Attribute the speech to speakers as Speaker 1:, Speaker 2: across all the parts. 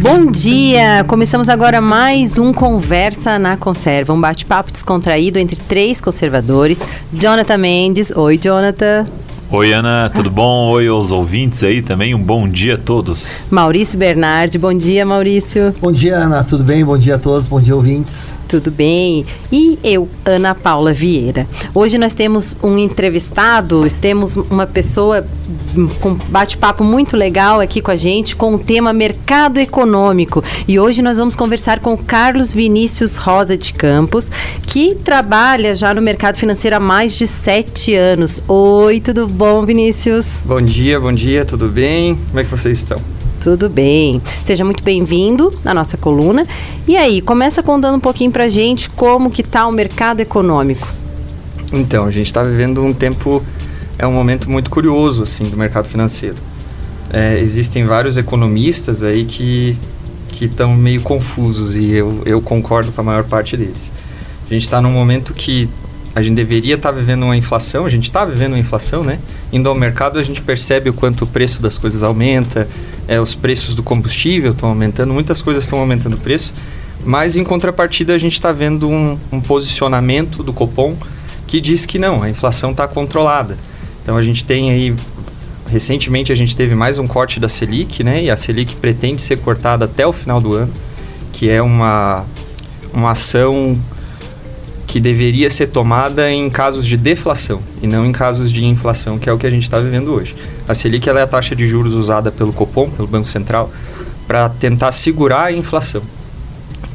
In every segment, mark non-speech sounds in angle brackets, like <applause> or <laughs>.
Speaker 1: Bom dia! Começamos agora mais um Conversa na Conserva, um bate-papo descontraído entre três conservadores. Jonathan Mendes. Oi, Jonathan.
Speaker 2: Oi, Ana, tudo bom? Oi aos ouvintes aí também, um bom dia a todos.
Speaker 1: Maurício Bernardi, bom dia, Maurício.
Speaker 3: Bom dia, Ana, tudo bem? Bom dia a todos, bom dia, ouvintes.
Speaker 1: Tudo bem? E eu, Ana Paula Vieira. Hoje nós temos um entrevistado, temos uma pessoa com bate-papo muito legal aqui com a gente, com o tema mercado econômico. E hoje nós vamos conversar com Carlos Vinícius Rosa de Campos, que trabalha já no mercado financeiro há mais de sete anos. Oi, tudo bom, Vinícius?
Speaker 4: Bom dia, bom dia, tudo bem? Como é que vocês estão?
Speaker 1: Tudo bem. Seja muito bem-vindo à nossa coluna. E aí, começa contando um pouquinho pra gente como que tá o mercado econômico.
Speaker 4: Então, a gente está vivendo um tempo, é um momento muito curioso, assim, do mercado financeiro. É, existem vários economistas aí que que estão meio confusos e eu, eu concordo com a maior parte deles. A gente está num momento que a gente deveria estar tá vivendo uma inflação, a gente está vivendo uma inflação, né? Indo ao mercado a gente percebe o quanto o preço das coisas aumenta, é, os preços do combustível estão aumentando, muitas coisas estão aumentando o preço, mas em contrapartida a gente está vendo um, um, posicionamento do Copom que diz que não, a inflação está controlada. Então a gente tem aí, recentemente a gente teve mais um corte da Selic, né? E a Selic pretende ser cortada até o final do ano, que é uma, uma ação que deveria ser tomada em casos de deflação e não em casos de inflação, que é o que a gente está vivendo hoje. A Selic é a taxa de juros usada pelo Copom, pelo Banco Central, para tentar segurar a inflação.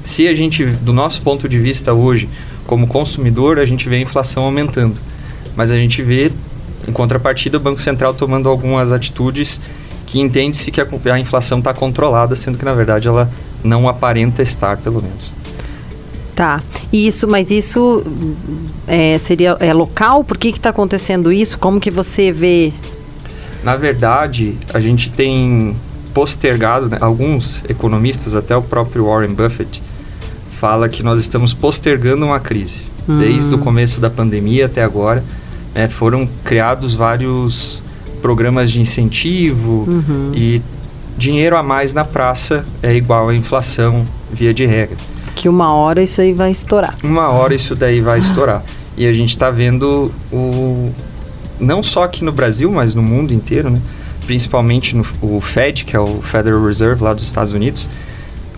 Speaker 4: Se a gente, do nosso ponto de vista hoje, como consumidor, a gente vê a inflação aumentando, mas a gente vê, em contrapartida, o Banco Central tomando algumas atitudes que entende-se que a, a inflação está controlada, sendo que na verdade ela não aparenta estar, pelo menos.
Speaker 1: Tá. Isso, mas isso é, seria é local? Por que está acontecendo isso? Como que você vê?
Speaker 4: Na verdade, a gente tem postergado, né, alguns economistas, até o próprio Warren Buffett, fala que nós estamos postergando uma crise. Hum. Desde o começo da pandemia até agora, né, foram criados vários programas de incentivo uhum. e dinheiro a mais na praça é igual à inflação via de regra.
Speaker 1: Que uma hora isso aí vai estourar.
Speaker 4: Uma hora isso daí vai estourar. E a gente está vendo o não só aqui no Brasil, mas no mundo inteiro, né? Principalmente no o Fed, que é o Federal Reserve lá dos Estados Unidos.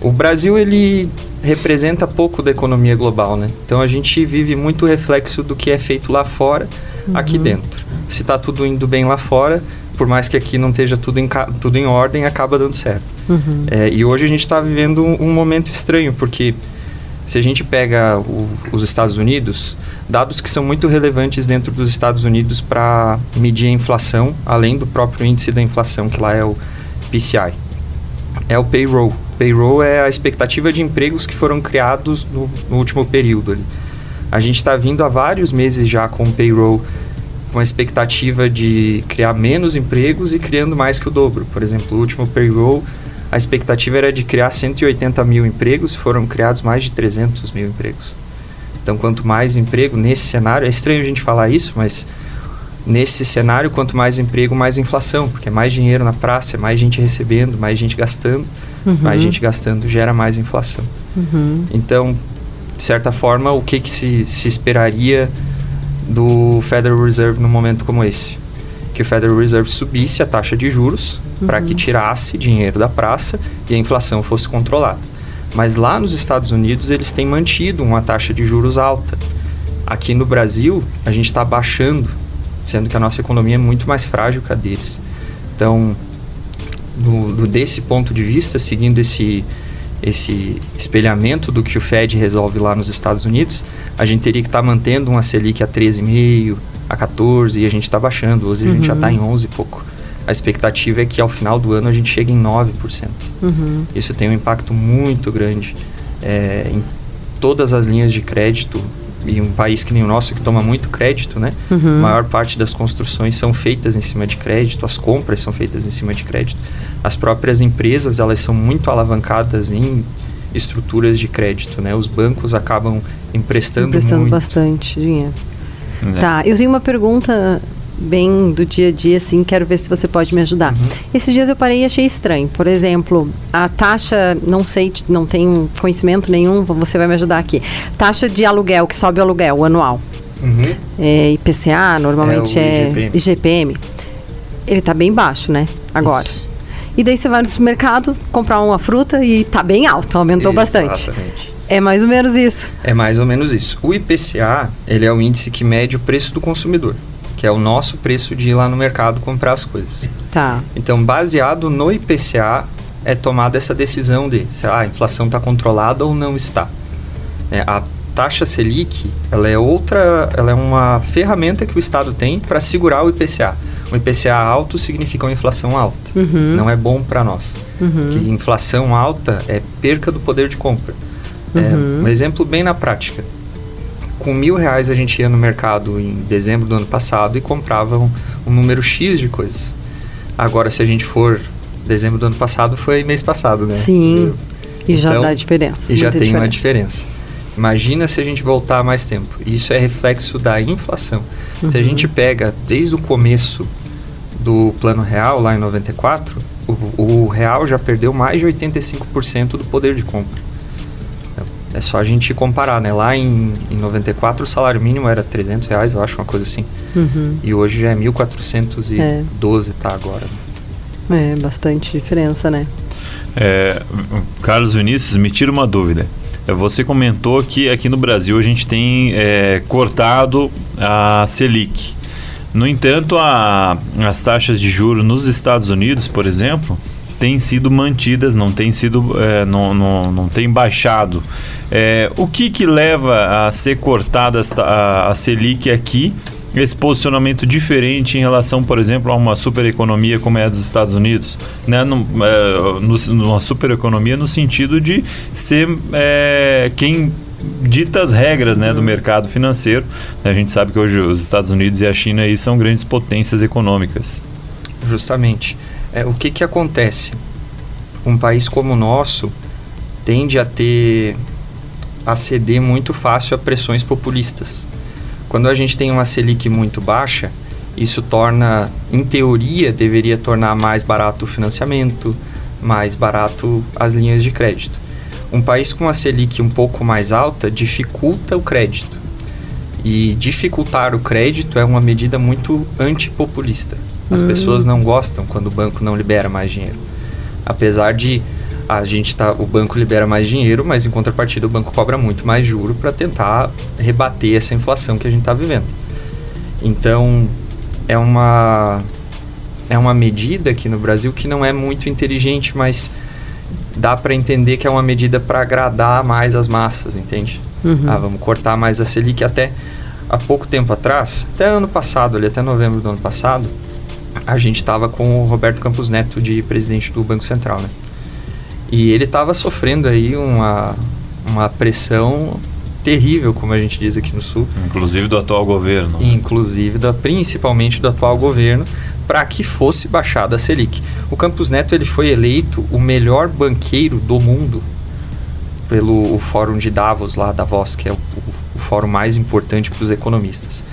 Speaker 4: O Brasil ele representa pouco da economia global, né? Então a gente vive muito reflexo do que é feito lá fora, uhum. aqui dentro. Se está tudo indo bem lá fora, por mais que aqui não esteja tudo em, tudo em ordem, acaba dando certo. Uhum. É, e hoje a gente está vivendo um, um, momento estranho, porque se a gente pega o, os Estados Unidos, dados que são muito relevantes dentro dos Estados Unidos para medir a inflação, além do próprio índice da inflação, que lá é o PCI, é o payroll. Payroll é a expectativa de empregos que foram criados no, no último período. Ali. A gente está vindo há vários meses já com o payroll com a expectativa de criar menos empregos e criando mais que o dobro. Por exemplo, o último payroll, a expectativa era de criar 180 mil empregos, foram criados mais de 300 mil empregos. Então, quanto mais emprego nesse cenário, é estranho a gente falar isso, mas nesse cenário, quanto mais emprego, mais inflação, porque é mais dinheiro na praça, é mais gente recebendo, mais gente gastando, uhum. mais gente gastando gera mais inflação. Uhum. Então, de certa forma, o que, que se, se esperaria do Federal Reserve num momento como esse. Que o Federal Reserve subisse a taxa de juros uhum. para que tirasse dinheiro da praça e a inflação fosse controlada. Mas lá nos Estados Unidos eles têm mantido uma taxa de juros alta. Aqui no Brasil a gente está baixando, sendo que a nossa economia é muito mais frágil que a deles. Então, do, do, desse ponto de vista, seguindo esse, esse espelhamento do que o Fed resolve lá nos Estados Unidos, a gente teria que estar tá mantendo uma Selic a 13,5, a 14 e a gente está baixando. Hoje a gente já está em 11 e pouco. A expectativa é que ao final do ano a gente chegue em 9%. Uhum. Isso tem um impacto muito grande é, em todas as linhas de crédito. E um país que nem o nosso, que toma muito crédito, né? Uhum. A maior parte das construções são feitas em cima de crédito, as compras são feitas em cima de crédito. As próprias empresas, elas são muito alavancadas em estruturas de crédito, né? Os bancos acabam emprestando,
Speaker 1: emprestando
Speaker 4: muito.
Speaker 1: bastante dinheiro. É. Tá, eu tenho uma pergunta bem do dia a dia, assim, quero ver se você pode me ajudar.
Speaker 4: Uhum.
Speaker 1: Esses dias eu parei e achei estranho. Por exemplo, a taxa, não sei, não tenho conhecimento nenhum, você vai me ajudar aqui. Taxa de aluguel, que sobe o aluguel anual.
Speaker 4: Uhum.
Speaker 1: É IPCA, normalmente
Speaker 4: É o
Speaker 1: é,
Speaker 4: IGPM.
Speaker 1: IGPM. Ele tá bem baixo, né? Agora.
Speaker 4: Isso.
Speaker 1: E daí você vai no supermercado comprar uma fruta e tá bem alto, aumentou bastante.
Speaker 4: Exatamente.
Speaker 1: É mais ou menos isso.
Speaker 4: É mais ou menos isso. O IPCA, ele é o índice que mede o preço do consumidor, que é o nosso preço de ir lá no mercado comprar as coisas.
Speaker 1: Tá.
Speaker 4: Então, baseado no IPCA, é tomada essa decisão de se ah, a inflação está controlada ou não está. É, a taxa Selic, ela é outra, ela é uma ferramenta que o Estado tem para segurar o IPCA. O IPCA alto significa uma inflação alta.
Speaker 1: Uhum.
Speaker 4: Não é bom para nós.
Speaker 1: Uhum.
Speaker 4: Inflação alta é perca do poder de compra.
Speaker 1: Uhum.
Speaker 4: É, um exemplo bem na prática. Com mil reais a gente ia no mercado em dezembro do ano passado e comprava um, um número X de coisas. Agora, se a gente for dezembro do ano passado, foi mês passado, né?
Speaker 1: Sim. E já
Speaker 4: Então,
Speaker 1: dá diferença.
Speaker 4: E já tem uma diferença. Imagina se a gente voltar mais tempo. Isso é reflexo da inflação. Se a
Speaker 1: Uhum.
Speaker 4: gente pega desde o começo do Plano Real, lá em 94, o, o real já perdeu mais de 85% do poder de compra. É só a gente comparar, né? Lá em, em 94 o salário mínimo era 300 reais, eu acho, uma coisa assim.
Speaker 1: Uhum.
Speaker 4: E hoje já é 1.412, tá agora.
Speaker 1: É bastante diferença, né?
Speaker 2: É, Carlos Vinícius, me tira uma dúvida. Você comentou que aqui no Brasil a gente tem é, cortado a Selic. No entanto, a- as taxas de juros nos Estados Unidos, por exemplo, têm sido mantidas, não têm sido, é, não, não, não tem baixado. É, o que, que leva a ser cortada a, a Selic aqui? Esse posicionamento diferente em relação, por exemplo, a uma supereconomia como é a dos Estados Unidos, né? Num- é, no- numa supereconomia no sentido de ser é, quem dita as regras né, do mercado financeiro. A gente sabe que hoje os Estados Unidos e a China aí são grandes potências econômicas.
Speaker 4: Justamente. É, o que, que acontece? Um país como o nosso tende a ter a ceder muito fácil a pressões populistas. Quando a gente tem uma Selic muito baixa, isso torna, em teoria, deveria tornar mais barato o financiamento, mais barato as linhas de crédito. Um país com a Selic um pouco mais alta dificulta o crédito. E dificultar o crédito é uma medida muito antipopulista. As
Speaker 1: Hum.
Speaker 4: pessoas não gostam quando o banco não libera mais dinheiro. Apesar de a gente tá, o banco libera mais dinheiro, mas em contrapartida o banco cobra muito mais juro para tentar rebater essa inflação que a gente está vivendo. Então é uma é uma medida aqui no Brasil que não é muito inteligente, mas dá para entender que é uma medida para agradar mais as massas, entende?
Speaker 1: Uhum.
Speaker 4: Ah, vamos cortar mais a Selic até há pouco tempo atrás, até ano passado, ali até novembro do ano passado, a gente estava com o Roberto Campos Neto de presidente do Banco Central, né? E ele estava sofrendo aí uma, uma pressão terrível, como a gente diz aqui no Sul,
Speaker 2: Inclusive do atual governo.
Speaker 4: inclusive da, principalmente do atual governo, para que fosse baixada a Selic. O Campos Neto ele foi eleito o melhor banqueiro do mundo pelo o Fórum de Davos lá, Davos, que é o, o- o fórum mais importante para os economistas.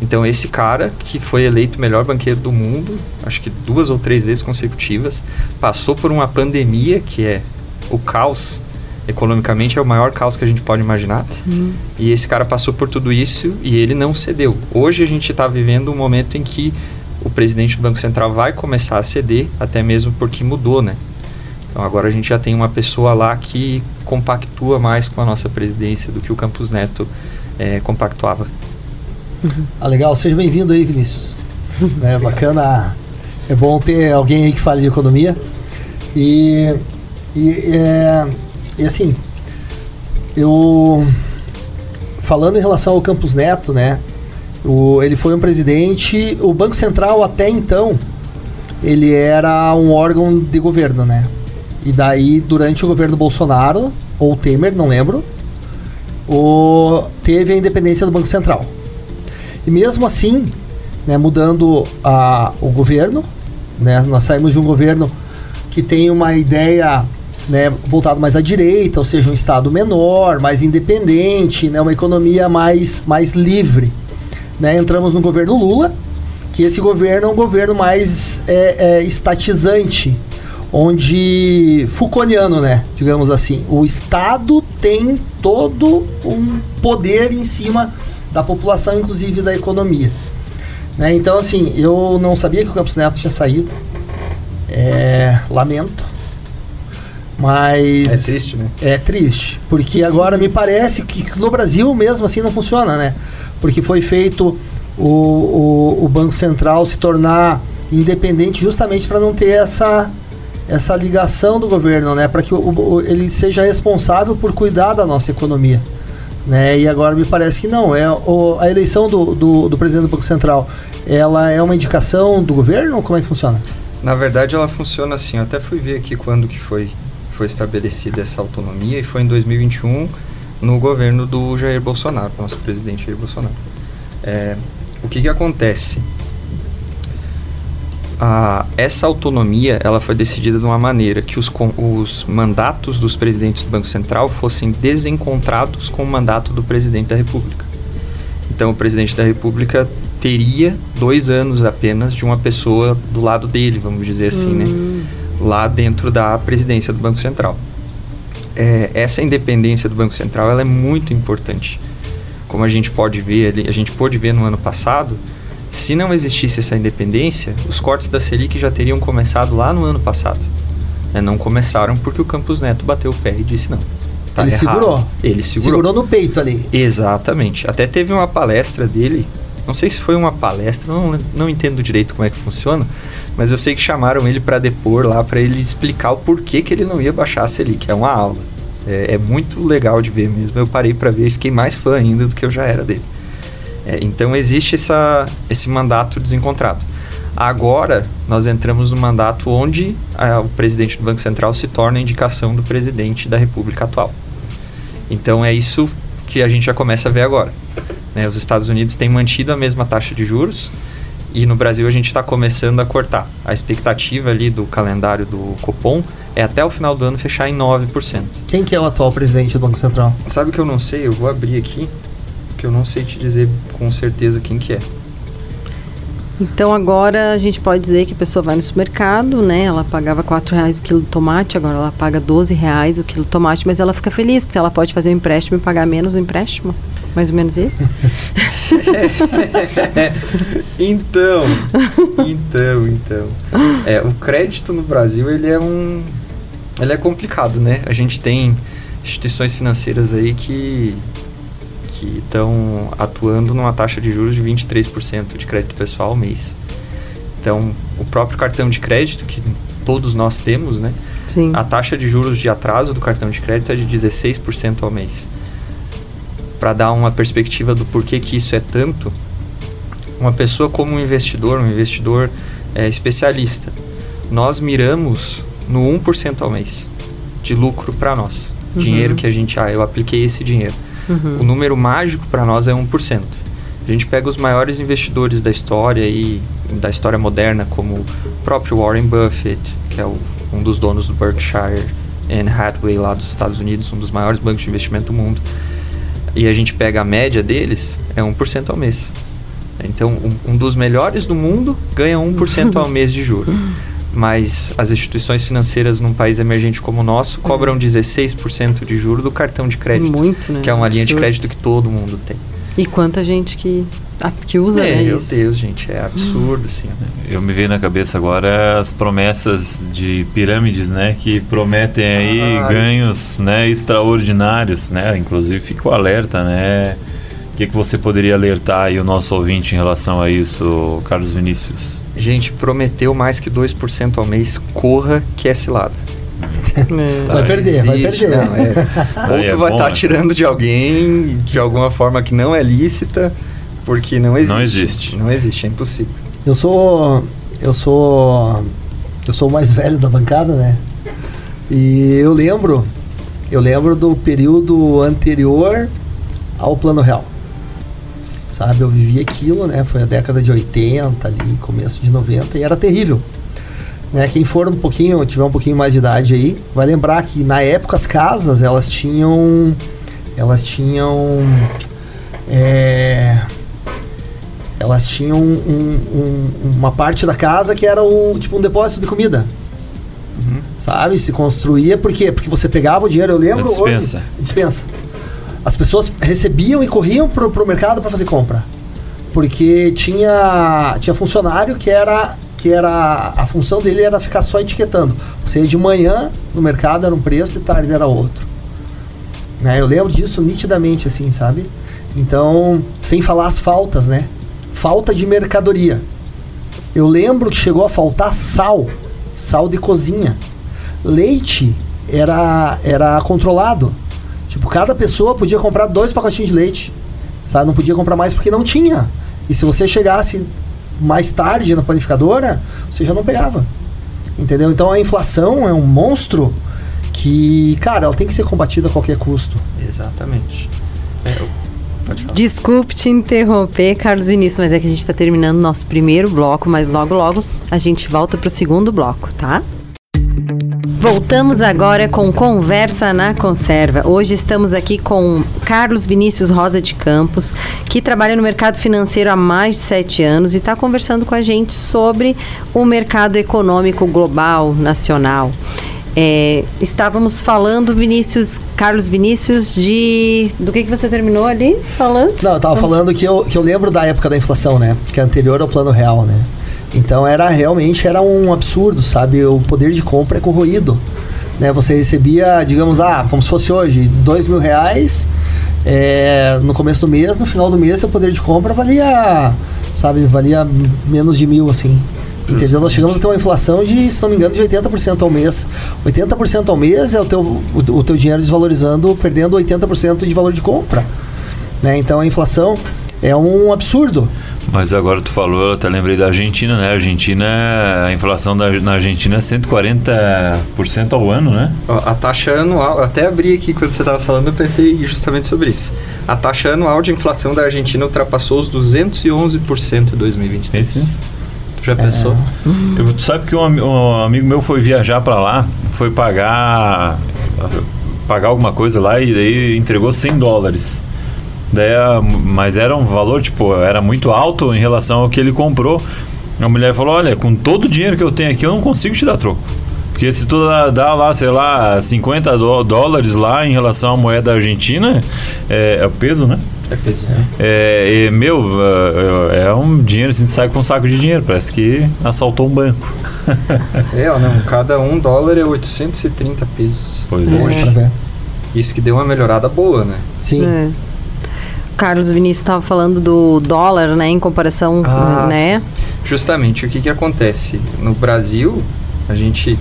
Speaker 4: Então esse cara que foi eleito o melhor banqueiro do mundo, acho que duas ou três vezes consecutivas, passou por uma pandemia que é o caos economicamente é o maior caos que a gente pode imaginar.
Speaker 1: Sim.
Speaker 4: E esse cara passou por tudo isso e ele não cedeu. Hoje a gente está vivendo um momento em que o presidente do Banco Central vai começar a ceder, até mesmo porque mudou, né? Então agora a gente já tem uma pessoa lá que compactua mais com a nossa presidência do que o Campos Neto eh, compactuava.
Speaker 3: Ah, legal. Seja bem-vindo aí, Vinícius. <laughs> é bacana. É bom ter alguém aí que fale de economia. E, e, é, e assim, eu falando em relação ao Campos Neto, né? O, ele foi um presidente. O Banco Central até então ele era um órgão de governo, né? E daí durante o governo Bolsonaro ou Temer, não lembro, o, teve a independência do Banco Central. E mesmo assim, né, mudando a, o governo, né, nós saímos de um governo que tem uma ideia né, voltado mais à direita, ou seja, um Estado menor, mais independente, né, uma economia mais, mais livre. Né, entramos no governo Lula, que esse governo é um governo mais é, é, estatizante, onde Foucaultiano, né, digamos assim, o Estado tem todo um poder em cima da população, inclusive da economia. Né? Então, assim, eu não sabia que o Campos Neto tinha saído. É, lamento. Mas.
Speaker 4: É triste, né?
Speaker 3: É triste. Porque agora me parece que no Brasil mesmo assim não funciona, né? Porque foi feito o, o, o Banco Central se tornar independente justamente para não ter essa, essa ligação do governo, né? Para que o, o, ele seja responsável por cuidar da nossa economia. Né? E agora me parece que não. É o, a eleição do, do, do, presidente do Banco Central, ela é uma indicação do governo? Como é que funciona?
Speaker 4: Na verdade, ela funciona assim. Eu até fui ver aqui quando que foi, foi estabelecida essa autonomia e foi em 2021 no governo do Jair Bolsonaro, nosso presidente Jair Bolsonaro. É, o que que acontece? A, essa autonomia ela foi decidida de uma maneira que os, os mandatos dos presidentes do Banco Central fossem desencontrados com o mandato do presidente da República. Então, o presidente da República teria dois anos apenas de uma pessoa do lado dele, vamos dizer assim, né? hum. né? Lá dentro da presidência do Banco Central. É, essa independência do Banco Central ela é muito importante. Como a gente pode ver, a gente pôde ver no ano passado, se não existisse essa independência, os cortes da Selic já teriam começado lá no ano passado. É, não começaram porque o Campos Neto bateu o pé e disse não.
Speaker 3: Tá ele errado. segurou.
Speaker 4: Ele segurou.
Speaker 3: Segurou no peito ali.
Speaker 4: Exatamente. Até teve uma palestra dele. Não sei se foi uma palestra, não, não entendo direito como é que funciona, mas eu sei que chamaram ele para depor lá para ele explicar o porquê que ele não ia baixar a Selic. É uma aula. É, é muito legal de ver mesmo. Eu parei para ver e fiquei mais fã ainda do que eu já era dele. É, então existe essa, esse mandato desencontrado. Agora nós entramos no mandato onde a, o presidente do Banco Central se torna a indicação do presidente da República atual. Então é isso que a gente já começa a ver agora. Né? Os Estados Unidos têm mantido a mesma taxa de juros e no Brasil a gente está começando a cortar. A expectativa ali do calendário do Copom é até o final do ano fechar em 9%.
Speaker 3: Quem que é o atual presidente do Banco Central?
Speaker 4: Sabe que eu não sei, eu vou abrir aqui que eu não sei te dizer com certeza quem que é.
Speaker 1: Então agora a gente pode dizer que a pessoa vai no supermercado, né? Ela pagava quatro reais o quilo de tomate, agora ela paga 12 reais o quilo de tomate, mas ela fica feliz porque ela pode fazer um empréstimo e pagar menos o empréstimo. Mais ou menos isso? <laughs>
Speaker 4: então, então, então. É, o crédito no Brasil ele é um, ele é complicado, né? A gente tem instituições financeiras aí que que estão atuando numa taxa de juros de 23% de crédito pessoal ao mês. Então, o próprio cartão de crédito, que todos nós temos, né?
Speaker 1: Sim.
Speaker 4: A taxa de juros de atraso do cartão de crédito é de 16% ao mês. Para dar uma perspectiva do porquê que isso é tanto, uma pessoa como um investidor, um investidor é, especialista, nós miramos no 1% ao mês de lucro para nós. Uhum. Dinheiro que a gente, ah, eu apliquei esse dinheiro. Uhum. O número mágico para nós é 1%. A gente pega os maiores investidores da história e da história moderna, como o próprio Warren Buffett, que é o, um dos donos do Berkshire and Hathaway lá dos Estados Unidos, um dos maiores bancos de investimento do mundo. E a gente pega a média deles, é 1% ao mês. Então, um, um dos melhores do mundo ganha 1% ao <laughs> mês de juros mas as instituições financeiras num país emergente como o nosso cobram 16% de juro do cartão de crédito.
Speaker 1: Muito, né?
Speaker 4: Que é uma linha de crédito que todo mundo tem.
Speaker 1: E quanta gente que, que usa
Speaker 4: é,
Speaker 1: né,
Speaker 4: Meu isso. Deus, gente, é absurdo, assim. Né?
Speaker 2: Eu me veio na cabeça agora as promessas de pirâmides, né? Que prometem aí ah, ganhos né, extraordinários, né? Inclusive fica o alerta, né? O que, que você poderia alertar aí o nosso ouvinte em relação a isso, Carlos Vinícius?
Speaker 4: Gente, prometeu mais que 2% ao mês, corra que é cilada.
Speaker 3: É. Vai perder, existe, vai perder. Não, é.
Speaker 4: Ou tu é vai estar tá tirando de alguém de alguma forma que não é lícita, porque não existe.
Speaker 2: Não existe.
Speaker 4: Não existe, é impossível.
Speaker 3: Eu sou. Eu sou. Eu sou o mais velho da bancada, né? E eu lembro. Eu lembro do período anterior ao Plano Real sabe? Eu vivi aquilo, né? Foi a década de 80 ali, começo de 90 e era terrível. Né? Quem for um pouquinho, tiver um pouquinho mais de idade aí, vai lembrar que na época as casas, elas tinham elas tinham é, elas tinham um- um- uma parte da casa que era o, tipo um depósito de comida. Sabe? Se construía, por quê? Porque você pegava o dinheiro, eu lembro
Speaker 2: dispensa.
Speaker 3: hoje. Dispensa. As pessoas recebiam e corriam pro, pro mercado para fazer compra. Porque tinha, tinha funcionário que era que era a função dele era ficar só etiquetando. Você ia de manhã no mercado era um preço e tarde era outro. Né? Eu lembro disso nitidamente assim, sabe? Então, sem falar as faltas, né? Falta de mercadoria. Eu lembro que chegou a faltar sal, sal de cozinha. Leite era era controlado. Tipo, cada pessoa podia comprar dois pacotinhos de leite. Sabe? Não podia comprar mais porque não tinha. E se você chegasse mais tarde na panificadora, você já não pegava. Entendeu? Então a inflação é um monstro que, cara, ela tem que ser combatida a qualquer custo.
Speaker 4: Exatamente. É, eu- pode falar.
Speaker 1: Desculpe te interromper, Carlos Vinícius, mas é que a gente está terminando nosso primeiro bloco, mas logo logo a gente volta para o segundo bloco, tá? Voltamos agora com Conversa na Conserva. Hoje estamos aqui com Carlos Vinícius Rosa de Campos, que trabalha no mercado financeiro há mais de sete anos e está conversando com a gente sobre o mercado econômico global, nacional. É, estávamos falando, Vinícius, Carlos Vinícius, de. Do que, que você terminou ali falando?
Speaker 3: Não, eu tava
Speaker 1: Vamos-
Speaker 3: falando que eu, que eu lembro da época da inflação, né? Que é anterior ao plano real, né? Então era realmente era um absurdo, sabe? O poder de compra é corroído. Né? Você recebia, digamos, ah, como se fosse hoje, dois mil reais é, no começo do mês, no final do mês seu poder de compra valia, sabe, valia menos de mil, assim. Entendeu? Nós chegamos a ter uma inflação de, se não me engano, de 80% ao mês. 80% ao mês é o teu, o, o teu dinheiro desvalorizando, perdendo 80% de valor de compra. Né? Então a inflação é um absurdo.
Speaker 2: Mas agora tu falou, eu até lembrei da Argentina, né? A Argentina, a inflação da, na Argentina é 140% ao ano, né?
Speaker 4: A taxa anual, até abri aqui quando você estava falando, eu pensei justamente sobre isso. A taxa anual de inflação da Argentina ultrapassou os 211% em 2023.
Speaker 2: Esses.
Speaker 4: Tu já pensou?
Speaker 2: Eu- tu sabe que um, um amigo meu foi viajar pra lá, foi pagar pagar alguma coisa lá e daí entregou 100 dólares. Daí, mas era um valor, tipo, era muito alto em relação ao que ele comprou. A mulher falou, olha, com todo o dinheiro que eu tenho aqui, eu não consigo te dar troco. Porque se tu dá, dá lá, sei lá, 50 dó- dólares lá em relação à moeda argentina, é, é o peso, né?
Speaker 4: É peso.
Speaker 2: É, e, meu, é, é um dinheiro, assim, tu sai com um saco de dinheiro, parece que assaltou um banco. <laughs>
Speaker 4: É, ó, não, cada um dólar é 830 pesos.
Speaker 2: Pois é.
Speaker 3: Hoje, ver.
Speaker 4: Isso que deu uma melhorada boa, né?
Speaker 3: Sim.
Speaker 1: É. Carlos Vinícius estava falando do dólar, né, em comparação,
Speaker 4: Ah,
Speaker 1: né?
Speaker 4: Justamente, o que que acontece? No Brasil, a gente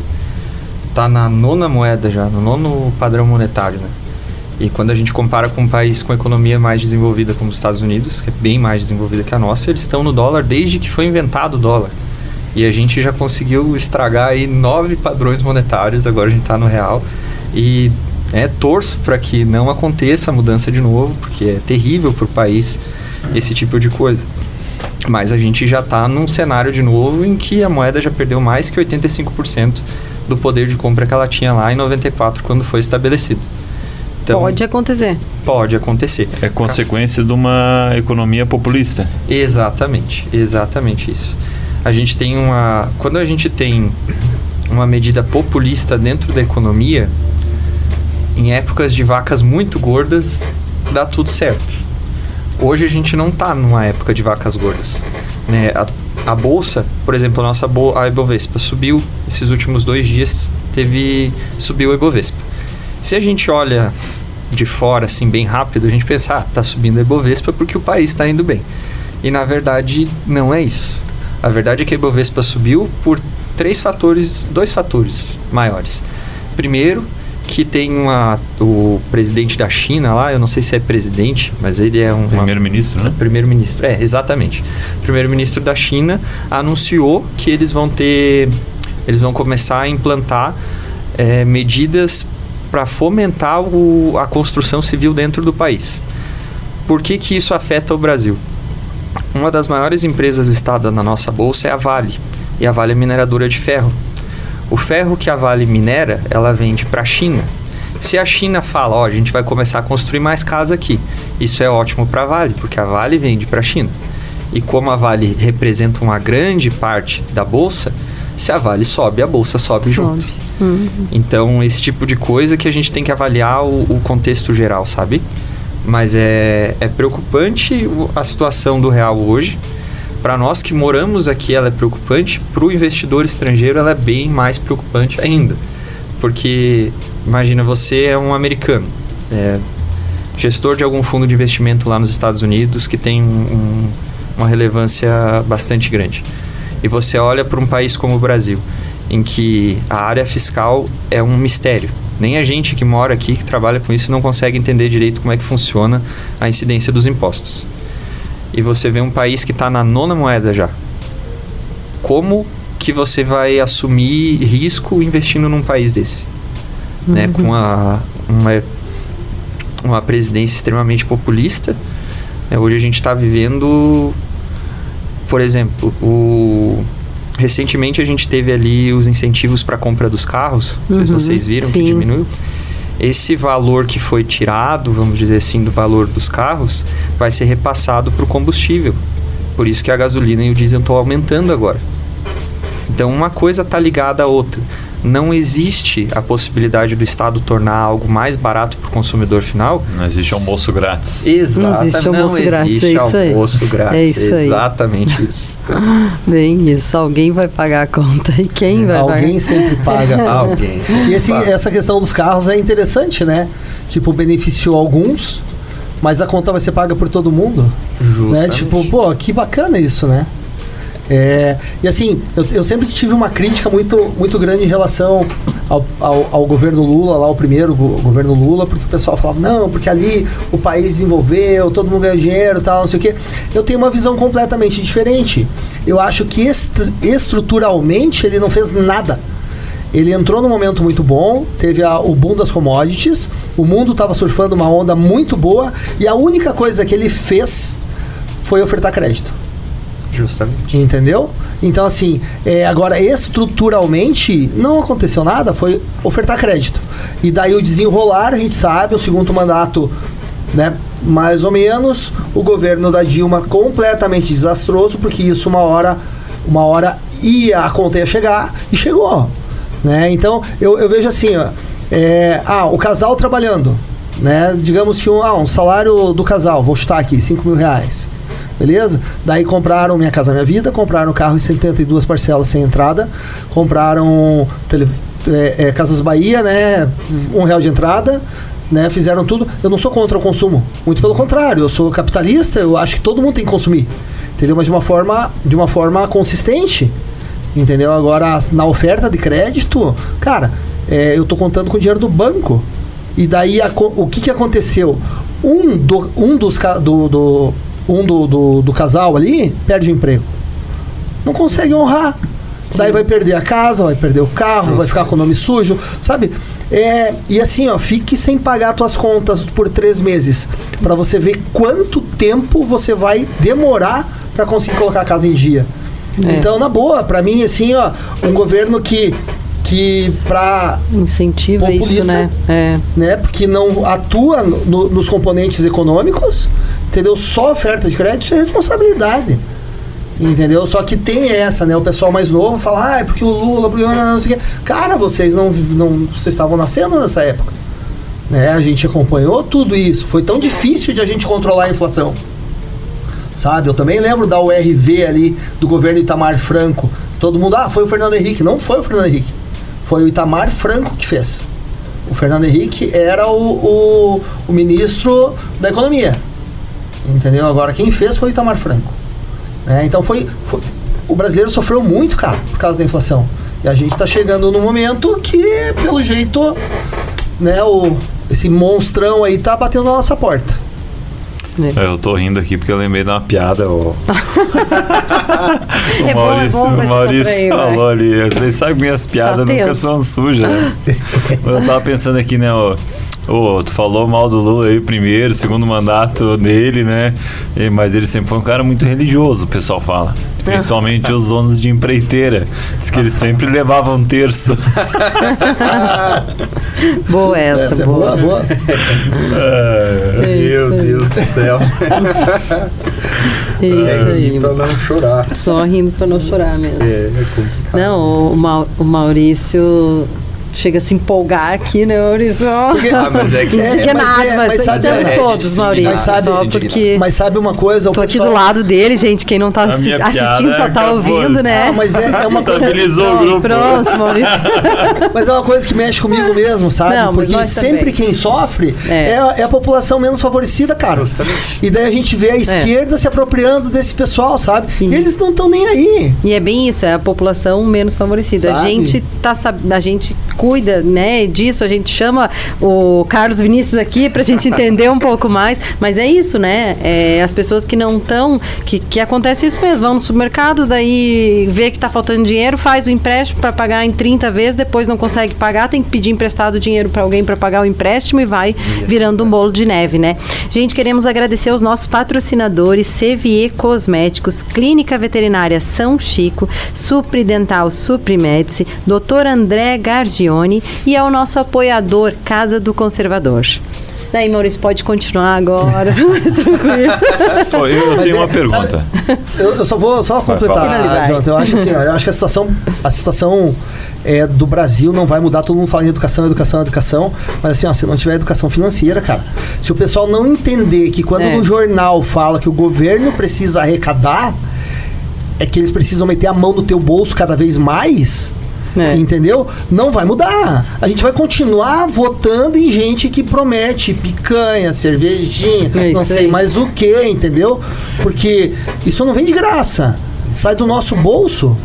Speaker 4: tá na nona moeda já, no nono padrão monetário, né? E quando a gente compara com um país com economia mais desenvolvida como os Estados Unidos, que é bem mais desenvolvida que a nossa, eles estão no dólar desde que foi inventado o dólar. E a gente já conseguiu estragar aí nove padrões monetários, agora a gente está no real. E é, torço para que não aconteça a mudança de novo, porque é terrível para o país esse tipo de coisa. Mas a gente já está num cenário de novo em que a moeda já perdeu mais que 85% do poder de compra que ela tinha lá em 94, quando foi estabelecido. Então,
Speaker 1: Pode acontecer.
Speaker 4: pode acontecer.
Speaker 2: É consequência de uma economia populista.
Speaker 4: Exatamente, exatamente isso. A gente tem uma. Quando a gente tem uma medida populista dentro da economia, em épocas de vacas muito gordas, dá tudo certo. Hoje a gente não está numa época de vacas gordas. Né? A, a bolsa, por exemplo, a nossa bol a Ibovespa subiu esses últimos dois dias, teve subiu a Ibovespa. Se a gente olha de fora, assim, bem rápido, a gente pensa, ah, tá subindo a Ibovespa porque o país está indo bem. E na verdade não é isso. A verdade é que a Ibovespa subiu por três fatores, dois fatores maiores. Primeiro, que tem uma, o presidente da China lá, eu não sei se é presidente, mas ele é um
Speaker 2: Primeiro-ministro, né?
Speaker 4: Primeiro-ministro, é, exatamente. Primeiro-ministro da China anunciou que eles vão ter. Eles vão começar a implantar é, medidas para fomentar o- a construção civil dentro do país. Por que, que isso afeta o Brasil? Uma das maiores empresas listadas na nossa bolsa é a Vale, e a Vale é mineradora de ferro. O ferro que a Vale minera, ela vende para a China. Se a China fala, ó, a gente vai começar a construir mais casa aqui, isso é ótimo para a Vale, porque a Vale vende para a China. E como a Vale representa uma grande parte da bolsa, se a Vale sobe, a bolsa sobe,
Speaker 1: Sobe.
Speaker 4: junto. Então, esse tipo de coisa que a gente tem que avaliar o, o contexto geral, sabe? Mas é, é preocupante a situação do real hoje. Para nós que moramos aqui, ela é preocupante. Para o investidor estrangeiro, ela é bem mais preocupante ainda. Porque, imagina, você é um americano, é, gestor de algum fundo de investimento lá nos Estados Unidos que tem um- um- uma relevância bastante grande. E você olha para um país como o Brasil, em que a área fiscal é um mistério. Nem a gente que mora aqui, que trabalha com isso, não consegue entender direito como é que funciona a incidência dos impostos. E você vê um país que está na nona moeda já. Como que você vai assumir risco investindo num país desse? Né? Com a, uma, uma presidência extremamente populista. né? Hoje a gente está vivendo, por exemplo, o recentemente a gente teve ali os incentivos para compra dos carros. Não sei se
Speaker 1: Uhum,
Speaker 4: vocês viram
Speaker 1: sim.
Speaker 4: que diminuiu. Esse valor que foi tirado, vamos dizer assim, do valor dos carros, vai ser repassado para o combustível. Por isso que a gasolina e o diesel estão aumentando agora. Então uma coisa está ligada à outra. Não existe a possibilidade do Estado tornar algo mais barato para o consumidor final.
Speaker 2: Não existe almoço grátis.
Speaker 4: Exato.
Speaker 1: Não existe almoço
Speaker 4: não
Speaker 1: grátis,
Speaker 4: existe
Speaker 1: é isso aí.
Speaker 4: almoço grátis.
Speaker 1: É isso aí.
Speaker 4: Exatamente isso. <laughs>
Speaker 1: Bem isso, alguém vai pagar a conta. E quem vai
Speaker 3: Alguém sempre paga. <laughs>
Speaker 4: Alguém.
Speaker 3: E esse- essa questão dos carros é interessante, né? Tipo, beneficiou alguns, mas a conta vai ser paga por todo mundo. Né?
Speaker 4: Justamente.
Speaker 3: Tipo, pô, que bacana isso, né? É, e assim, eu, eu sempre tive uma crítica muito, muito grande em relação ao, ao, ao governo Lula, lá o primeiro go- governo Lula, porque o pessoal falava, não, porque ali o país desenvolveu, todo mundo ganhou dinheiro tal, não sei o quê. Eu tenho uma visão completamente diferente. Eu acho que estru- estruturalmente ele não fez nada. Ele entrou num momento muito bom, teve a- o boom das commodities, o mundo estava surfando uma onda muito boa e a única coisa que ele fez foi ofertar crédito.
Speaker 4: Justamente.
Speaker 3: Entendeu? Então, assim, é, agora estruturalmente não aconteceu nada, foi ofertar crédito. E daí o desenrolar, a gente sabe, o segundo mandato, né, mais ou menos, o governo da Dilma completamente desastroso, porque isso uma hora, uma hora ia, a chegar e chegou. Né? Então, eu, eu vejo assim, ó, é, ah, o casal trabalhando, né? Digamos que um, ah, um salário do casal, vou chutar aqui, 5 mil reais. Beleza? Daí compraram Minha Casa Minha Vida, compraram carro em 72 parcelas sem entrada, compraram tele, é, é, Casas Bahia, né? Um real de entrada, né? Fizeram tudo. Eu não sou contra o consumo, muito pelo contrário, eu sou capitalista, eu acho que todo mundo tem que consumir, entendeu? Mas de uma forma, de uma forma consistente, entendeu? Agora, na oferta de crédito, cara, é, eu tô contando com o dinheiro do banco. E daí a o que, que aconteceu? Um, do, um dos do, do- um do, do, do casal ali perde o emprego. Não consegue honrar. Daí vai perder a casa, vai perder o carro, vai ficar com o nome sujo, sabe? É, e assim, ó, fique sem pagar tuas contas por três meses. Pra você ver quanto tempo você vai demorar pra conseguir colocar a casa em dia.
Speaker 1: É.
Speaker 3: Então, na boa, pra mim, assim, ó, um governo que, que pra
Speaker 1: Incentiva isso, né? É.
Speaker 3: né? Porque não atua no- nos componentes econômicos, entendeu? Só oferta de crédito é responsabilidade. Entendeu? Só que tem essa, né? O pessoal mais novo fala, ah, é porque o Lula, porque não sei o quê. Cara, vocês não, não. Vocês estavam nascendo nessa época. Né? A gente acompanhou tudo isso. Foi tão difícil de a gente controlar a inflação. Sabe? Eu também lembro da URV ali do governo Itamar Franco. Todo mundo, ah, foi o Fernando Henrique. Não foi o Fernando Henrique. Foi o Itamar Franco que fez. O Fernando Henrique era o, o, o ministro da Economia. Entendeu? Agora quem fez foi o Itamar Franco. né? então foi, foi- O brasileiro sofreu muito, cara, por causa da inflação. E a gente está chegando num momento que, pelo jeito, né, o, esse monstrão aí tá batendo na nossa porta.
Speaker 2: É, Eu tô rindo aqui porque eu lembrei de uma piada. O, <laughs> o
Speaker 1: É bom, é
Speaker 2: Maurício,
Speaker 1: bom
Speaker 2: o Maurício
Speaker 1: vai.
Speaker 2: falou ali. Vocês sabem que minhas piadas
Speaker 1: Tá
Speaker 2: nunca
Speaker 1: tenso.
Speaker 2: são sujas, né? <laughs> eu tava pensando aqui, né? ó, Ô, tu falou mal do Lula aí primeiro, segundo mandato dele, né? Mas ele sempre foi um cara muito religioso, o pessoal fala. Principalmente os donos de empreiteira. Diz que ele sempre levava um terço. <laughs>
Speaker 1: Boa essa,
Speaker 3: Essa é
Speaker 1: boa.
Speaker 3: boa, boa.
Speaker 4: Meu Deus do céu.
Speaker 1: É isso aí.
Speaker 4: pra não chorar.
Speaker 1: Só rindo pra não chorar mesmo.
Speaker 4: É, é complicado.
Speaker 1: Não, o, Mau- o Maurício chega a se empolgar aqui, né, Maurício?
Speaker 4: Ah, mas é que-
Speaker 1: Não
Speaker 3: é, mas
Speaker 1: nada,
Speaker 3: é,
Speaker 1: mas,
Speaker 3: mas sabe-
Speaker 1: estamos
Speaker 4: é,
Speaker 1: todos, Maurício.
Speaker 3: mas sabe-
Speaker 1: só porque
Speaker 3: Mas sabe uma coisa?
Speaker 1: tô aqui do lado dele, gente. Quem não tá
Speaker 2: A
Speaker 1: assi- assistindo só tá
Speaker 2: acabou.
Speaker 1: ouvindo, né?
Speaker 3: Ah, mas é, é uma coisa.
Speaker 2: Estabilizou o
Speaker 1: Pronto,
Speaker 2: grupo.
Speaker 1: Pronto, Maurício. <laughs>
Speaker 3: Mas é uma coisa que mexe comigo mesmo, sabe?
Speaker 1: Não, mas
Speaker 3: Porque sempre
Speaker 1: também.
Speaker 3: quem sofre
Speaker 1: É.
Speaker 3: é. a- é a população menos favorecida, cara.
Speaker 4: Justamente.
Speaker 3: E daí a gente vê a esquerda se apropriando desse pessoal, sabe? E
Speaker 1: Sim.
Speaker 3: eles não estão nem aí.
Speaker 1: E é bem isso, é a população menos favorecida. A
Speaker 3: Sabe?
Speaker 1: gente tá sab... a gente cuida, né, disso, a gente chama o Carlos Vinícius aqui pra gente entender um pouco mais, mas é isso, né? É, as pessoas que não estão, que, que acontece isso mesmo, vão no supermercado, daí vê que tá faltando dinheiro, faz o empréstimo para pagar em 30 vezes, depois não consegue pagar, tem que pedir emprestado dinheiro para alguém para pagar o empréstimo e vai virando um bolo de neve, né? Gente, queremos agradecer aos nossos patrocinadores CVE Cosméticos, Clínica Veterinária São Chico, Supri Dental Suprimedici, Dr. André Gargione e ao nosso apoiador Casa do Conservador. Daí, Maurício, pode continuar agora. <laughs>
Speaker 2: Pô, eu
Speaker 3: Mas
Speaker 2: tenho
Speaker 3: é,
Speaker 2: uma pergunta.
Speaker 3: Eu, eu só vou só completar. Jonathan. Eu acho assim, eu acho que a situação, a situação é, do Brasil não vai mudar. Todo mundo fala em educação, educação, educação. Mas assim, ó, se não tiver educação financeira, cara, se o pessoal não entender que quando
Speaker 1: É.
Speaker 3: no jornal fala que o governo precisa arrecadar, é que eles precisam meter a mão no teu bolso cada vez mais.
Speaker 1: É.
Speaker 3: Entendeu? Não vai mudar. A gente vai continuar votando em gente que promete picanha, cervejinha,
Speaker 1: É
Speaker 3: não sei
Speaker 1: aí.
Speaker 3: mais o que, entendeu? Porque isso não vem de graça. Sai do nosso bolso.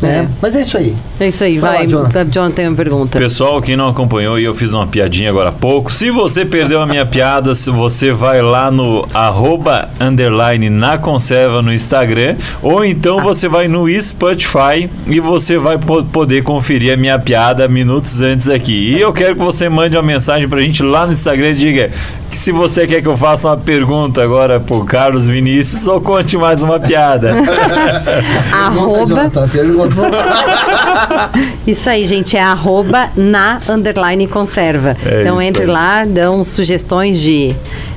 Speaker 3: Né?
Speaker 1: É.
Speaker 3: Mas é isso aí.
Speaker 1: É isso aí,
Speaker 3: Vai
Speaker 1: vai.
Speaker 3: Jonathan.
Speaker 1: John tem uma pergunta.
Speaker 2: Pessoal, quem não acompanhou e eu fiz uma piadinha agora há pouco. Se você perdeu a minha piada, se você vai lá no arroba underline na conserva no Instagram, ou então você vai no Spotify e você vai po- poder conferir a minha piada minutos antes aqui. E eu quero que você mande uma mensagem pra gente lá no Instagram e diga que se você quer que eu faça uma pergunta agora pro Carlos Vinícius ou conte mais uma piada. <laughs>
Speaker 1: Arroba. <laughs> Isso aí, gente, é arroba na underline conserva.
Speaker 2: É
Speaker 1: então entre
Speaker 2: aí.
Speaker 1: lá, dão sugestões de,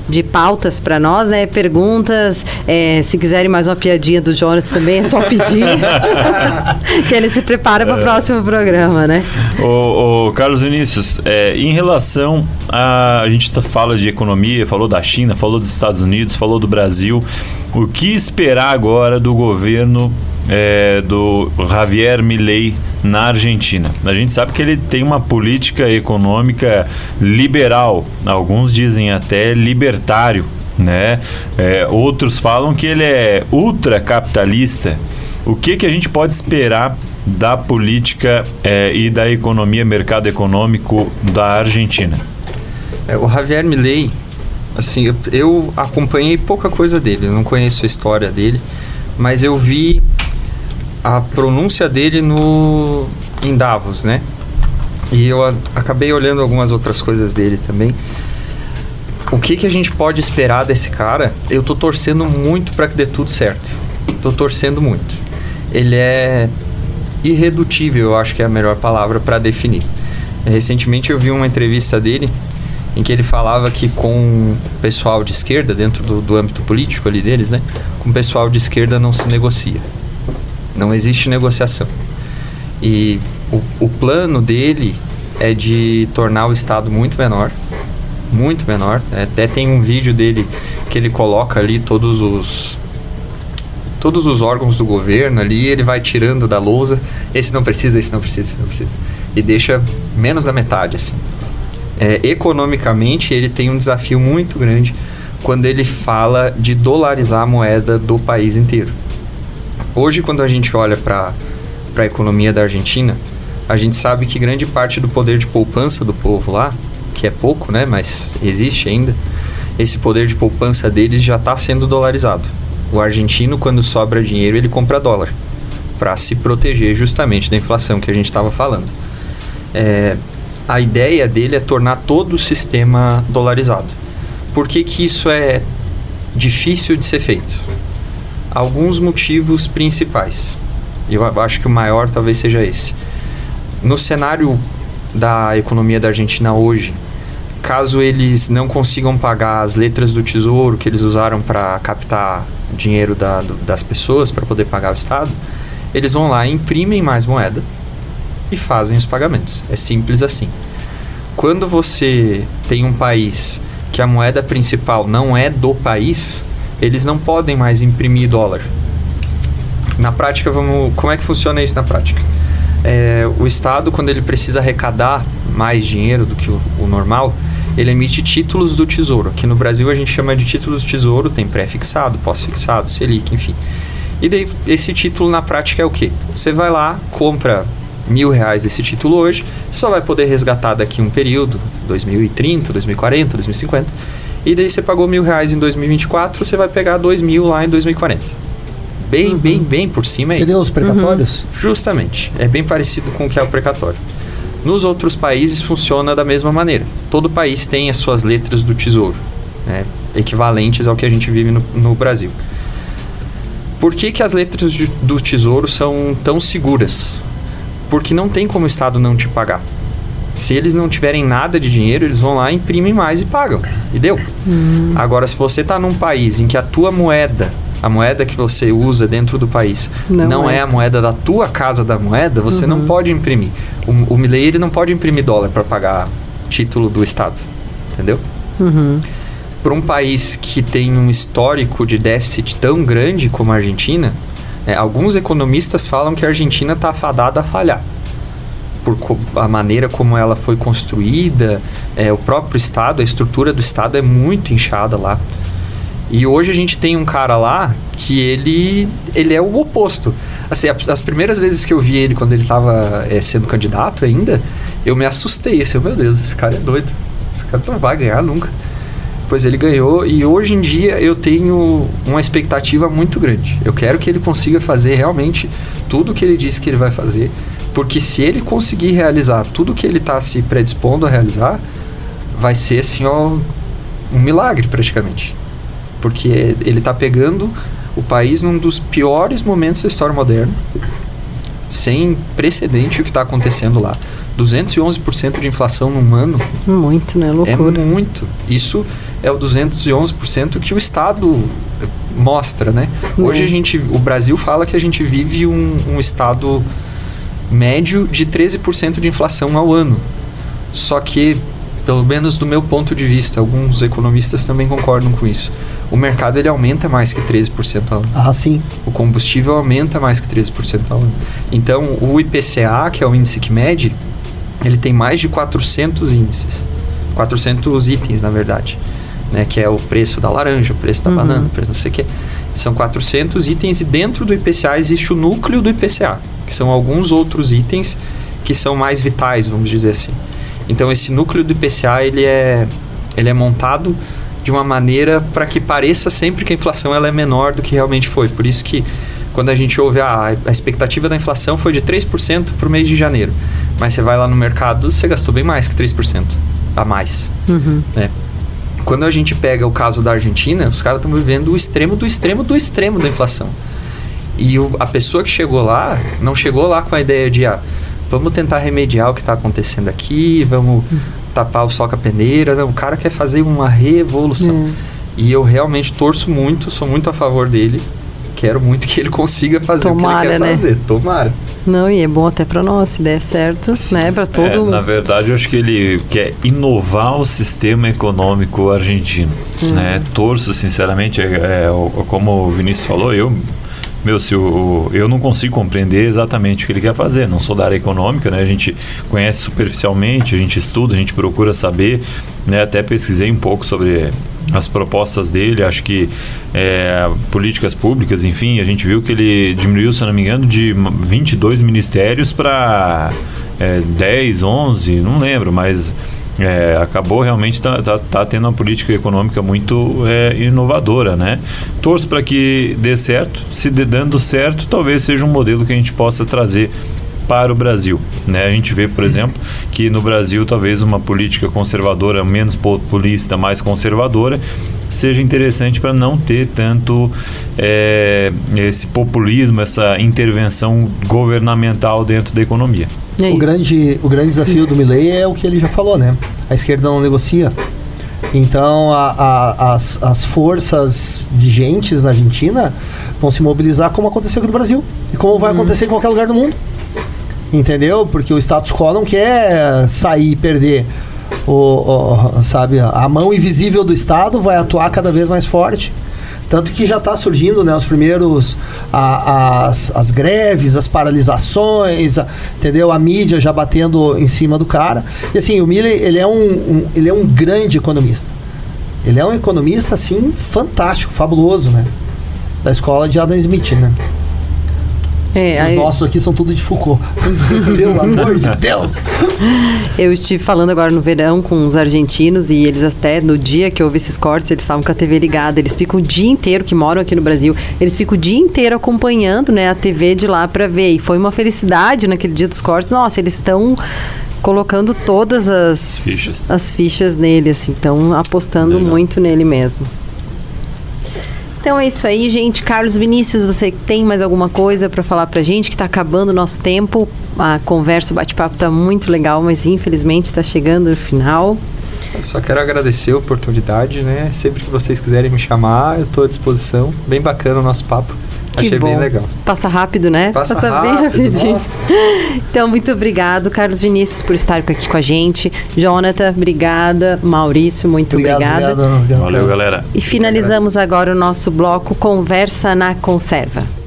Speaker 1: de pautas pra nós, né? Perguntas. é, se quiserem mais uma piadinha do Jonathan também, é só pedir. <laughs> <laughs> que ele se prepara
Speaker 2: É.
Speaker 1: para o próximo programa, né?
Speaker 2: Ô, ô, Carlos Vinícius, é, em relação a. A gente tá- fala de economia, falou da China, falou dos Estados Unidos, falou do Brasil. O que esperar agora do governo é, do Javier Milei na Argentina? A gente sabe que ele tem uma política econômica liberal, alguns dizem até libertário. Né? É, outros falam que ele é ultracapitalista. O que, que a gente pode esperar da política eh, e da economia, mercado econômico da Argentina?
Speaker 4: É, o Javier Milei, assim, eu, eu acompanhei pouca coisa dele, eu não conheço a história dele, mas eu vi a pronúncia dele no em Davos, né? E eu a- acabei olhando algumas outras coisas dele também. O que que a gente pode esperar desse cara? Eu tô torcendo muito para que dê tudo certo. Tô torcendo muito. Ele é irredutível, eu acho que é a melhor palavra para definir. Recentemente eu vi uma entrevista dele em que ele falava que com o pessoal de esquerda, dentro do, do âmbito político ali deles, né? Com o pessoal de esquerda não se negocia. Não existe negociação. E o, o plano dele é de tornar o Estado muito menor. Muito menor. É, Até tem um vídeo dele que ele coloca ali todos os todos os órgãos do governo ali, ele vai tirando da lousa, esse não precisa, esse não precisa, esse não precisa. E deixa menos da metade, assim. É, economicamente, ele tem um desafio muito grande quando ele fala de dolarizar a moeda do país inteiro. Hoje, quando a gente olha para a economia da Argentina, a gente sabe que grande parte do poder de poupança do povo lá, que é pouco, né, mas existe ainda, esse poder de poupança deles já está sendo dolarizado. O argentino, quando sobra dinheiro, ele compra dólar para se proteger justamente da inflação que a gente estava falando. É, a ideia dele é tornar todo o sistema dolarizado. Por que, que isso é difícil de ser feito? Alguns motivos principais. Eu acho que o maior talvez seja esse. No cenário da economia da Argentina hoje, caso eles não consigam pagar as letras do tesouro que eles usaram para captar dinheiro da, do, das pessoas para poder pagar o Estado, eles vão lá, imprimem mais moeda e fazem os pagamentos. É simples assim. Quando você tem um país que a moeda principal não é do país, eles não podem mais imprimir dólar. Na prática, vamos, como é que funciona isso na prática? É, o Estado, quando ele precisa arrecadar mais dinheiro do que o, o normal, ele emite títulos do Tesouro. Aqui no Brasil a gente chama de títulos do Tesouro, tem pré-fixado, pós-fixado, Selic, enfim. E daí esse título na prática é o quê? Você vai lá, compra mil reais esse título hoje, só vai poder resgatar daqui um período, 2030, 2040, 2050. E daí você pagou mil reais em 2024, você vai pegar dois mil lá em 2040. Bem, uhum. bem, bem por cima é
Speaker 3: Seriam os precatórios? Uhum.
Speaker 4: Justamente. É bem parecido com o que é o precatório. Nos outros países funciona da mesma maneira. Todo país tem as suas letras do tesouro, né, equivalentes ao que a gente vive no, no Brasil. Por que, que as letras de, do tesouro são tão seguras? Porque não tem como o Estado não te pagar. Se eles não tiverem nada de dinheiro, eles vão lá, imprimem mais e pagam. E deu. Hum. Agora, se você está num país em que a tua moeda a moeda que você usa dentro do país não, não é. é. a moeda da tua casa da moeda, você uhum. não pode imprimir. O, o Milley ele não pode imprimir dólar para pagar título do Estado, entendeu? Uhum. Para um país que tem um histórico de déficit tão grande como a Argentina, é, alguns economistas falam que a Argentina está afadada a falhar por a maneira como ela foi construída, é, o próprio Estado, a estrutura do Estado é muito inchada lá. E hoje a gente tem um cara lá que ele, ele é o oposto. Assim, as primeiras vezes que eu vi ele quando ele estava é, sendo candidato ainda, eu me assustei. Assim, meu Deus, esse cara é doido. Esse cara não vai ganhar nunca. Pois ele ganhou e hoje em dia eu tenho uma expectativa muito grande. Eu quero que ele consiga fazer realmente tudo o que ele disse que ele vai fazer. Porque se ele conseguir realizar tudo que ele está se predispondo a realizar, vai ser assim, ó, um milagre praticamente porque ele está pegando o país num dos piores momentos da história moderna, sem precedente o que está acontecendo lá. 211% de inflação num ano.
Speaker 1: Muito, né? Loucura.
Speaker 4: É muito. Isso é o 211% que o Estado mostra, né? Hoje a gente, o Brasil fala que a gente vive um, um estado médio de 13% de inflação ao ano. Só que, pelo menos do meu ponto de vista, alguns economistas também concordam com isso o mercado ele aumenta mais que 13% ao ano.
Speaker 3: Ah, sim.
Speaker 4: O combustível aumenta mais que 13% ao ano. Então, o IPCA, que é o índice que mede, ele tem mais de 400 índices. 400 itens, na verdade. Né, que é o preço da laranja, o preço da uhum. banana, o preço não sei o quê. São 400 itens e dentro do IPCA existe o núcleo do IPCA, que são alguns outros itens que são mais vitais, vamos dizer assim. Então esse núcleo do IPCA ele é, ele é montado de uma maneira para que pareça sempre que a inflação ela é menor do que realmente foi. Por isso que quando a gente ouve ah, a expectativa da inflação foi de 3% para o mês de janeiro, mas você vai lá no mercado, você gastou bem mais que 3% a mais. Uhum. Né? Quando a gente pega o caso da Argentina, os caras estão vivendo o extremo do extremo do extremo da inflação. E o, a pessoa que chegou lá, não chegou lá com a ideia de, ah, vamos tentar remediar o que está acontecendo aqui, vamos tapar o sol com a peneira. Não, o cara quer fazer uma revolução. É. E eu realmente torço muito, sou muito a favor dele. Quero muito que ele consiga fazer Tomara, o que ele quer né? fazer. Tomara.
Speaker 1: Não, e é bom até para nós, se der certo, Sim. né? Para todo
Speaker 2: é, Na verdade, eu acho que ele quer inovar o sistema econômico argentino. Hum. Né? Torço, sinceramente, é, é, como o Vinícius falou, eu meu, se o, eu não consigo compreender exatamente o que ele quer fazer. Não sou da área econômica, né? A gente conhece superficialmente, a gente estuda, a gente procura saber, né? Até pesquisei um pouco sobre as propostas dele, acho que é, políticas públicas, enfim, a gente viu que ele diminuiu, se não me engano, de 22 ministérios para é, 10, 11, não lembro, mas é, acabou realmente tá, tá, tá, tendo uma política econômica muito é, inovadora, né? Torço para que dê certo. Se dê dando certo, talvez seja um modelo que a gente possa trazer para o Brasil. Né? A gente vê, por exemplo, que no Brasil talvez uma política conservadora, menos populista, mais conservadora, seja interessante para não ter tanto é, esse populismo, essa intervenção governamental dentro da economia.
Speaker 3: O grande, o grande desafio do Milley é o que ele já falou, né? A esquerda não negocia. Então, a, a, as, as forças vigentes na Argentina vão se mobilizar como aconteceu aqui no Brasil e como vai acontecer em qualquer lugar do mundo. Entendeu? Porque o status quo não quer sair e perder. O, o, sabe, a mão invisível do Estado vai atuar cada vez mais forte. Tanto que já está surgindo né, os primeiros a, as, as greves, as paralisações, a, entendeu? A mídia já batendo em cima do cara. E assim, o Milley, ele é um, um, ele é um grande economista. Ele é um economista assim fantástico, fabuloso, né? Da escola de Adam Smith, né?
Speaker 1: É,
Speaker 3: Os
Speaker 1: aí,
Speaker 3: nossos aqui são tudo de Foucault. <laughs> Pelo amor de Deus!
Speaker 1: eu estive falando agora no verão com os argentinos e eles até no dia que houve esses cortes, eles estavam com a TV ligada. Eles ficam o dia inteiro, que moram aqui no Brasil, eles ficam o dia inteiro acompanhando né, a TV de lá para ver. E foi uma felicidade naquele dia dos cortes. Nossa, eles estão colocando todas as
Speaker 2: Fichas.
Speaker 1: as fichas nele, assim, estão apostando
Speaker 2: Legal.
Speaker 1: muito nele mesmo. Então é isso aí, gente. Carlos Vinícius, você tem mais alguma coisa para falar pra gente? Que tá acabando o nosso tempo. A conversa, o bate-papo tá muito legal, mas infelizmente tá chegando no final.
Speaker 4: Eu só quero agradecer a oportunidade, né? Sempre que vocês quiserem me chamar, eu estou à disposição. Bem bacana o nosso papo.
Speaker 1: Que
Speaker 4: Achei
Speaker 1: bom.
Speaker 4: bem legal.
Speaker 1: Passa rápido, né?
Speaker 4: Passa
Speaker 1: bem
Speaker 4: rápido,
Speaker 1: rapidinho.
Speaker 4: nossa. <laughs>
Speaker 1: Então, muito obrigado, Carlos Vinícius, por estar aqui com a gente. Jonathan, obrigada. Maurício, muito obrigada.
Speaker 3: obrigado, obrigado.
Speaker 2: Valeu, galera.
Speaker 1: E finalizamos agora o nosso bloco Conversa na Conserva.